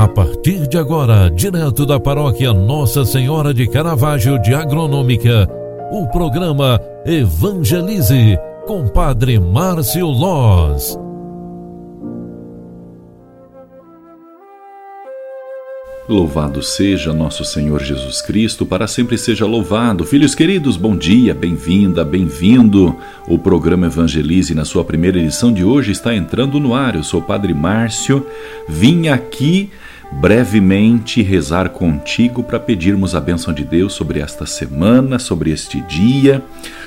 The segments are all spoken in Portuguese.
A partir de agora, direto da paróquia Nossa Senhora de Caravaggio de Agronômica, o programa Evangelize com Padre Márcio Loz. Louvado seja nosso Senhor Jesus Cristo, para sempre seja louvado. Filhos queridos, bom dia, bem-vinda, bem-vindo. O programa Evangelize, na sua primeira edição de hoje, está entrando no ar. Eu sou o Padre Márcio, vim aqui brevemente rezar contigo para pedirmos a bênção de Deus sobre esta semana, sobre este dia,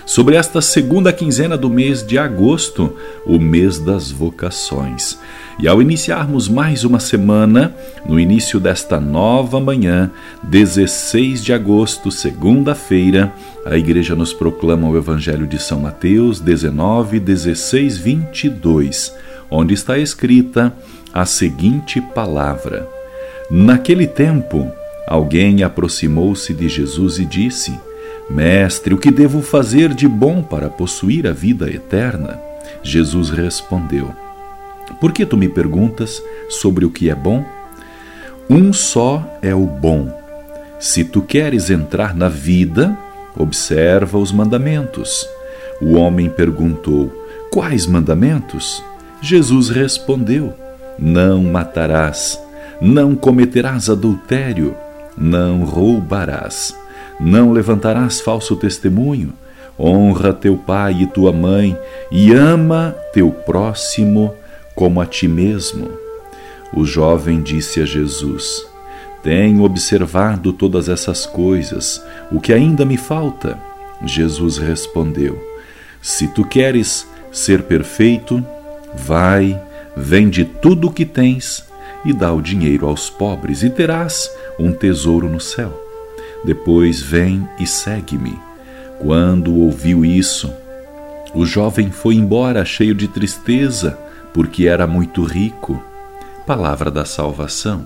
sobre esta segunda quinzena do mês de agosto, o mês das vocações. E ao iniciarmos mais uma semana, no início desta nova manhã, 16 de agosto, segunda-feira, a igreja nos proclama o Evangelho de São Mateus 19, 16, 22, onde está escrita a seguinte palavra: Naquele tempo, alguém aproximou-se de Jesus e disse: Mestre, o que devo fazer de bom para possuir a vida eterna? Jesus respondeu: por que tu me perguntas sobre o que é bom? Um só é o bom. Se tu queres entrar na vida, observa os mandamentos. O homem perguntou: Quais mandamentos? Jesus respondeu: Não matarás, não cometerás adultério, não roubarás, não levantarás falso testemunho, honra teu pai e tua mãe e ama teu próximo como a ti mesmo. O jovem disse a Jesus: Tenho observado todas essas coisas, o que ainda me falta? Jesus respondeu: Se tu queres ser perfeito, vai, vende tudo o que tens e dá o dinheiro aos pobres, e terás um tesouro no céu. Depois vem e segue-me. Quando ouviu isso, o jovem foi embora cheio de tristeza porque era muito rico. Palavra da salvação.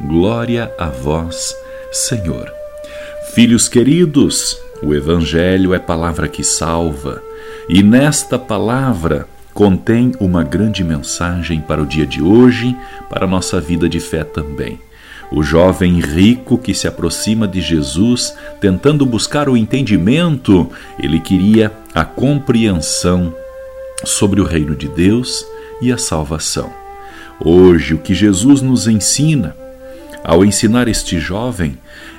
Glória a vós, Senhor. Filhos queridos, o Evangelho é palavra que salva, e nesta palavra contém uma grande mensagem para o dia de hoje, para a nossa vida de fé também. O jovem rico que se aproxima de Jesus, tentando buscar o entendimento, ele queria a compreensão sobre o reino de Deus e a salvação. Hoje, o que Jesus nos ensina, ao ensinar este jovem,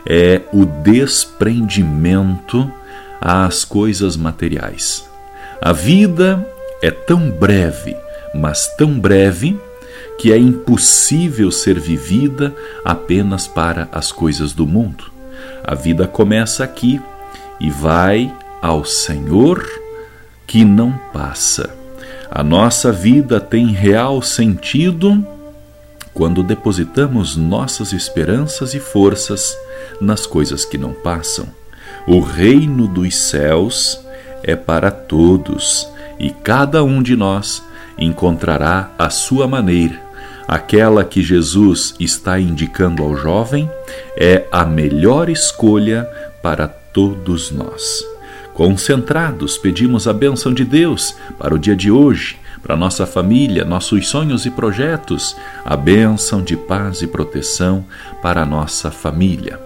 é o desprendimento às coisas materiais. A vida é tão breve, mas tão breve, que é impossível ser vivida apenas para as coisas do mundo. A vida começa aqui e vai ao Senhor que não passa. A nossa vida tem real sentido quando depositamos nossas esperanças e forças nas coisas que não passam. O reino dos céus é para todos e cada um de nós encontrará a sua maneira. Aquela que Jesus está indicando ao jovem é a melhor escolha para todos nós. Concentrados, pedimos a bênção de Deus para o dia de hoje, para nossa família, nossos sonhos e projetos, a bênção de paz e proteção para nossa família.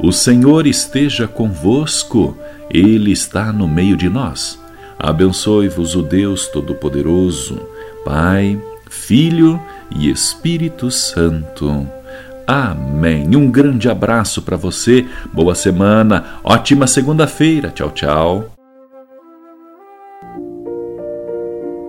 O Senhor esteja convosco, Ele está no meio de nós. Abençoe-vos o Deus Todo-Poderoso, Pai, Filho e Espírito Santo. Amém. Um grande abraço para você, boa semana, ótima segunda-feira. Tchau, tchau.